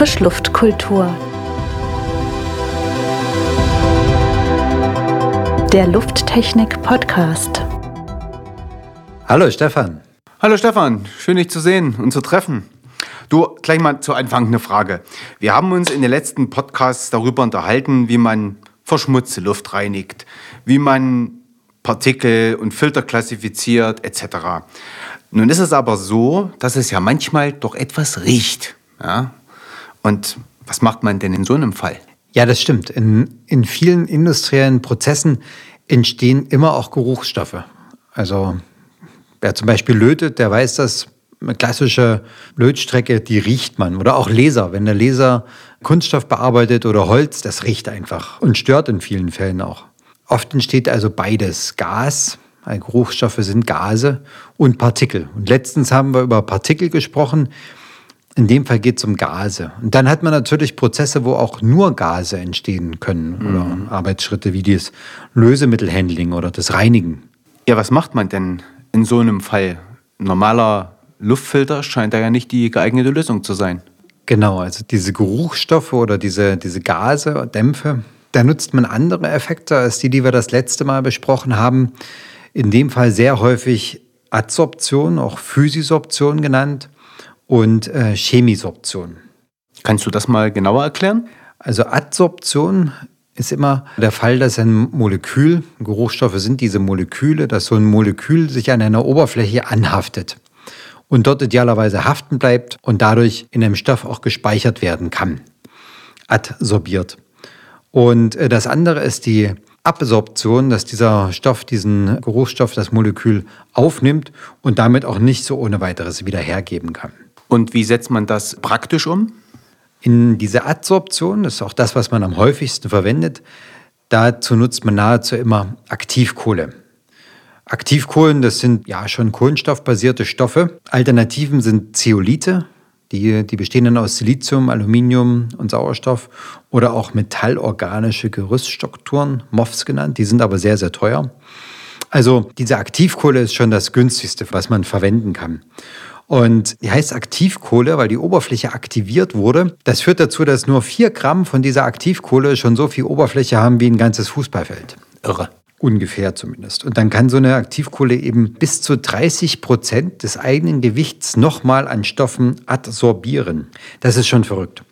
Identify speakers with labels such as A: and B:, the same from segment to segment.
A: Frischluftkultur. Der Lufttechnik Podcast.
B: Hallo Stefan.
C: Hallo Stefan, schön dich zu sehen und zu treffen. Du, gleich mal zu Anfang eine Frage. Wir haben uns in den letzten Podcasts darüber unterhalten, wie man verschmutzte Luft reinigt, wie man Partikel und Filter klassifiziert etc. Nun ist es aber so, dass es ja manchmal doch etwas riecht. Ja? Und was macht man denn in so einem Fall?
B: Ja, das stimmt. In, in vielen industriellen Prozessen entstehen immer auch Geruchsstoffe. Also wer zum Beispiel lötet, der weiß, dass eine klassische Lötstrecke, die riecht man. Oder auch Laser. Wenn der Laser Kunststoff bearbeitet oder Holz, das riecht einfach und stört in vielen Fällen auch. Oft entsteht also beides. Gas, Geruchsstoffe sind Gase und Partikel. Und letztens haben wir über Partikel gesprochen. In dem Fall geht es um Gase. Und dann hat man natürlich Prozesse, wo auch nur Gase entstehen können mhm. oder Arbeitsschritte wie das Lösemittelhandling oder das Reinigen.
C: Ja, was macht man denn in so einem Fall? normaler Luftfilter scheint da ja nicht die geeignete Lösung zu sein.
B: Genau, also diese Geruchsstoffe oder diese, diese Gase, Dämpfe, da nutzt man andere Effekte als die, die wir das letzte Mal besprochen haben in dem Fall sehr häufig Adsorption, auch Physisorption genannt, und äh, Chemisorption.
C: Kannst du das mal genauer erklären?
B: Also Adsorption ist immer der Fall, dass ein Molekül, Geruchsstoffe sind diese Moleküle, dass so ein Molekül sich an einer Oberfläche anhaftet und dort idealerweise haften bleibt und dadurch in einem Stoff auch gespeichert werden kann. Adsorbiert. Und äh, das andere ist die Absorption, dass dieser Stoff diesen Geruchsstoff, das Molekül aufnimmt und damit auch nicht so ohne weiteres wieder hergeben kann.
C: Und wie setzt man das praktisch um?
B: In diese Adsorption, das ist auch das, was man am häufigsten verwendet, dazu nutzt man nahezu immer Aktivkohle. Aktivkohlen, das sind ja schon kohlenstoffbasierte Stoffe. Alternativen sind Zeolite, die, die bestehen dann aus Silizium, Aluminium und Sauerstoff oder auch metallorganische Gerüststrukturen, MOFs genannt. Die sind aber sehr, sehr teuer. Also diese Aktivkohle ist schon das günstigste, was man verwenden kann. Und die heißt Aktivkohle, weil die Oberfläche aktiviert wurde. Das führt dazu, dass nur vier Gramm von dieser Aktivkohle schon so viel Oberfläche haben wie ein ganzes Fußballfeld. Irre. Ungefähr zumindest. Und dann kann so eine Aktivkohle eben bis zu 30 Prozent des eigenen Gewichts nochmal an Stoffen adsorbieren. Das ist schon verrückt.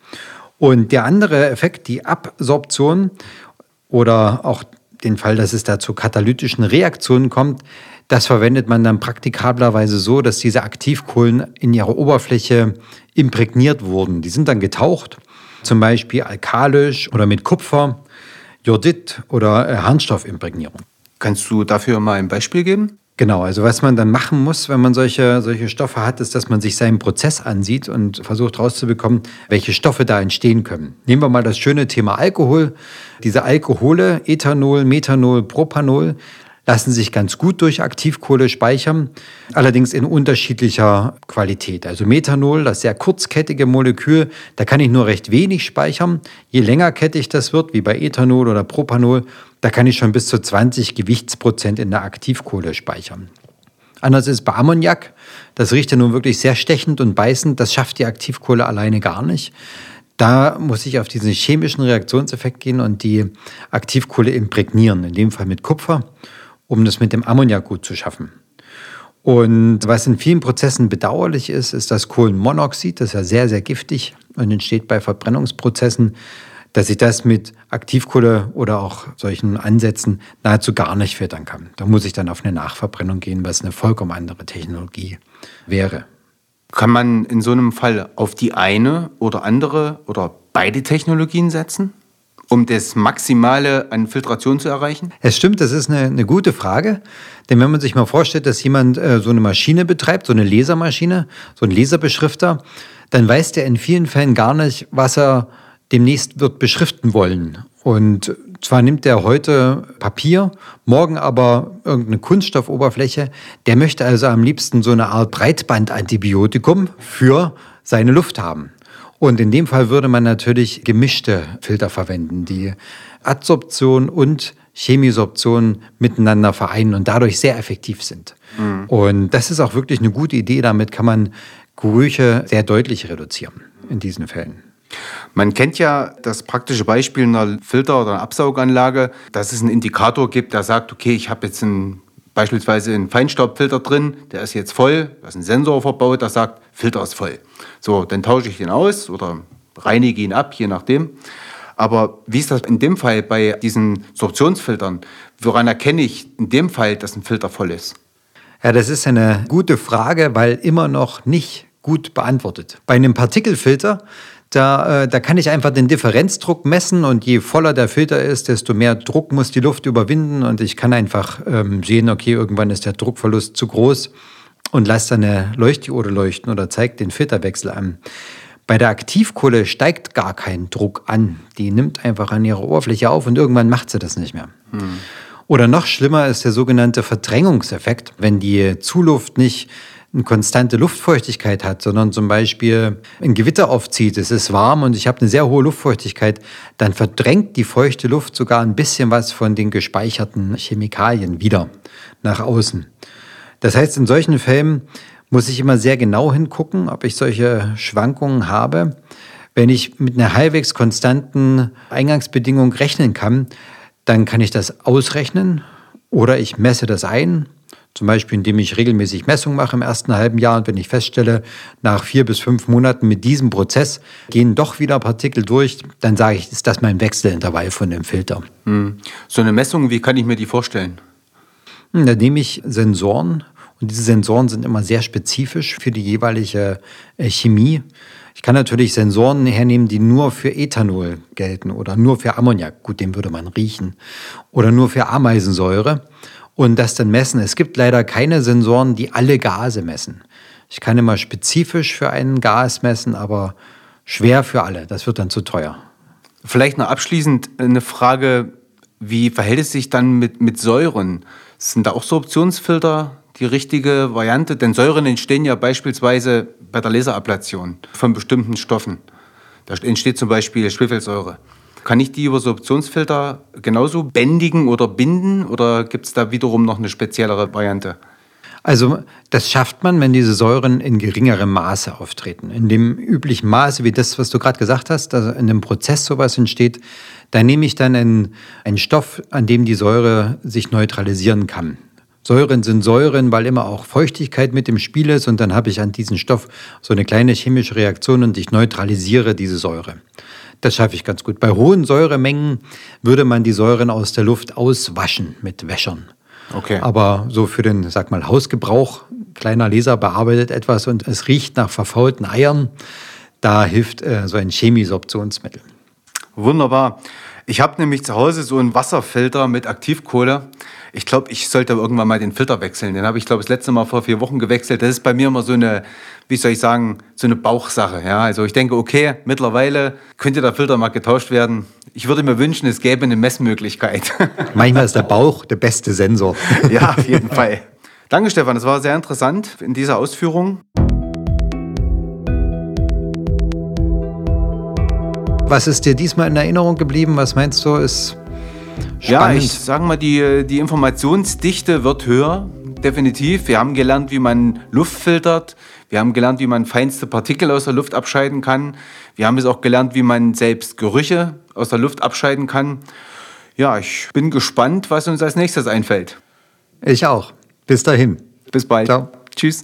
B: Und der andere Effekt, die Absorption oder auch den Fall, dass es da zu katalytischen Reaktionen kommt, das verwendet man dann praktikablerweise so, dass diese Aktivkohlen in ihrer Oberfläche imprägniert wurden. Die sind dann getaucht, zum Beispiel alkalisch oder mit Kupfer Jodid oder äh, Harnstoffimprägnierung.
C: Kannst du dafür mal ein Beispiel geben?
B: Genau, also was man dann machen muss, wenn man solche, solche Stoffe hat, ist, dass man sich seinen Prozess ansieht und versucht rauszubekommen, welche Stoffe da entstehen können. Nehmen wir mal das schöne Thema Alkohol. Diese Alkohole, Ethanol, Methanol, Propanol, lassen sich ganz gut durch Aktivkohle speichern, allerdings in unterschiedlicher Qualität. Also Methanol, das sehr kurzkettige Molekül, da kann ich nur recht wenig speichern. Je längerkettig das wird, wie bei Ethanol oder Propanol, da kann ich schon bis zu 20 Gewichtsprozent in der Aktivkohle speichern. Anders ist bei Ammoniak. Das riecht ja nun wirklich sehr stechend und beißend. Das schafft die Aktivkohle alleine gar nicht. Da muss ich auf diesen chemischen Reaktionseffekt gehen und die Aktivkohle imprägnieren, in dem Fall mit Kupfer um das mit dem Ammoniak gut zu schaffen. Und was in vielen Prozessen bedauerlich ist, ist das Kohlenmonoxid. Das ist ja sehr, sehr giftig und entsteht bei Verbrennungsprozessen, dass ich das mit Aktivkohle oder auch solchen Ansätzen nahezu gar nicht filtern kann. Da muss ich dann auf eine Nachverbrennung gehen, was eine vollkommen andere Technologie wäre.
C: Kann man in so einem Fall auf die eine oder andere oder beide Technologien setzen? Um das Maximale an Filtration zu erreichen?
B: Es stimmt, das ist eine, eine gute Frage. Denn wenn man sich mal vorstellt, dass jemand äh, so eine Maschine betreibt, so eine Lasermaschine, so ein Laserbeschrifter, dann weiß der in vielen Fällen gar nicht, was er demnächst wird beschriften wollen. Und zwar nimmt er heute Papier, morgen aber irgendeine Kunststoffoberfläche. Der möchte also am liebsten so eine Art Breitbandantibiotikum für seine Luft haben. Und in dem Fall würde man natürlich gemischte Filter verwenden, die Adsorption und Chemisorption miteinander vereinen und dadurch sehr effektiv sind. Mhm. Und das ist auch wirklich eine gute Idee. Damit kann man Gerüche sehr deutlich reduzieren in diesen Fällen.
C: Man kennt ja das praktische Beispiel einer Filter- oder einer Absauganlage, dass es einen Indikator gibt, der sagt, okay, ich habe jetzt einen, beispielsweise einen Feinstaubfilter drin, der ist jetzt voll, da ist ein Sensor verbaut, der sagt, Filter ist voll. So, dann tausche ich den aus oder reinige ihn ab, je nachdem. Aber wie ist das in dem Fall bei diesen Sorptionsfiltern? Woran erkenne ich in dem Fall, dass ein Filter voll ist?
B: Ja, das ist eine gute Frage, weil immer noch nicht gut beantwortet. Bei einem Partikelfilter, da, äh, da kann ich einfach den Differenzdruck messen und je voller der Filter ist, desto mehr Druck muss die Luft überwinden und ich kann einfach ähm, sehen, okay, irgendwann ist der Druckverlust zu groß und lasse dann eine Leuchtdiode leuchten oder zeigt den Filterwechsel an. Bei der Aktivkohle steigt gar kein Druck an. Die nimmt einfach an ihrer Oberfläche auf und irgendwann macht sie das nicht mehr. Hm. Oder noch schlimmer ist der sogenannte Verdrängungseffekt, wenn die Zuluft nicht eine konstante Luftfeuchtigkeit hat, sondern zum Beispiel ein Gewitter aufzieht, es ist warm und ich habe eine sehr hohe Luftfeuchtigkeit, dann verdrängt die feuchte Luft sogar ein bisschen was von den gespeicherten Chemikalien wieder nach außen. Das heißt, in solchen Fällen muss ich immer sehr genau hingucken, ob ich solche Schwankungen habe. Wenn ich mit einer halbwegs konstanten Eingangsbedingung rechnen kann, dann kann ich das ausrechnen oder ich messe das ein. Zum Beispiel, indem ich regelmäßig Messungen mache im ersten halben Jahr und wenn ich feststelle, nach vier bis fünf Monaten mit diesem Prozess gehen doch wieder Partikel durch, dann sage ich, ist das mein Wechselintervall von dem Filter.
C: Hm. So eine Messung, wie kann ich mir die vorstellen?
B: Hm, da nehme ich Sensoren und diese Sensoren sind immer sehr spezifisch für die jeweilige äh, Chemie. Ich kann natürlich Sensoren hernehmen, die nur für Ethanol gelten oder nur für Ammoniak. Gut, den würde man riechen. Oder nur für Ameisensäure. Und das dann messen. Es gibt leider keine Sensoren, die alle Gase messen. Ich kann immer spezifisch für einen Gas messen, aber schwer für alle. Das wird dann zu teuer.
C: Vielleicht noch abschließend eine Frage, wie verhält es sich dann mit, mit Säuren? Sind da auch Sorptionsfilter die richtige Variante? Denn Säuren entstehen ja beispielsweise bei der Laserablation von bestimmten Stoffen. Da entsteht zum Beispiel Schwefelsäure. Kann ich die über Sorptionsfilter genauso bändigen oder binden oder gibt es da wiederum noch eine speziellere Variante?
B: Also das schafft man, wenn diese Säuren in geringerem Maße auftreten. In dem üblichen Maße, wie das, was du gerade gesagt hast, also in dem Prozess sowas entsteht, da nehme ich dann einen, einen Stoff, an dem die Säure sich neutralisieren kann. Säuren sind Säuren, weil immer auch Feuchtigkeit mit im Spiel ist und dann habe ich an diesem Stoff so eine kleine chemische Reaktion und ich neutralisiere diese Säure. Das schaffe ich ganz gut. Bei hohen Säuremengen würde man die Säuren aus der Luft auswaschen mit Wäschern. Okay. Aber so für den, sag mal, Hausgebrauch, kleiner Leser bearbeitet etwas und es riecht nach verfaulten Eiern, da hilft äh, so ein Chemisorptionsmittel.
C: Wunderbar. Ich habe nämlich zu Hause so einen Wasserfilter mit Aktivkohle. Ich glaube, ich sollte irgendwann mal den Filter wechseln. Den habe ich, glaube ich, das letzte Mal vor vier Wochen gewechselt. Das ist bei mir immer so eine, wie soll ich sagen, so eine Bauchsache. Ja? Also ich denke, okay, mittlerweile könnte der Filter mal getauscht werden. Ich würde mir wünschen, es gäbe eine Messmöglichkeit.
B: Manchmal ist der Bauch der beste Sensor.
C: ja, auf jeden Fall. Danke, Stefan. Das war sehr interessant in dieser Ausführung.
B: Was ist dir diesmal in Erinnerung geblieben? Was meinst du, ist spannend?
C: Ja, ich sage mal, die, die Informationsdichte wird höher, definitiv. Wir haben gelernt, wie man Luft filtert. Wir haben gelernt, wie man feinste Partikel aus der Luft abscheiden kann. Wir haben jetzt auch gelernt, wie man selbst Gerüche aus der Luft abscheiden kann. Ja, ich bin gespannt, was uns als nächstes einfällt.
B: Ich auch. Bis dahin.
C: Bis bald.
B: Ciao.
C: Tschüss.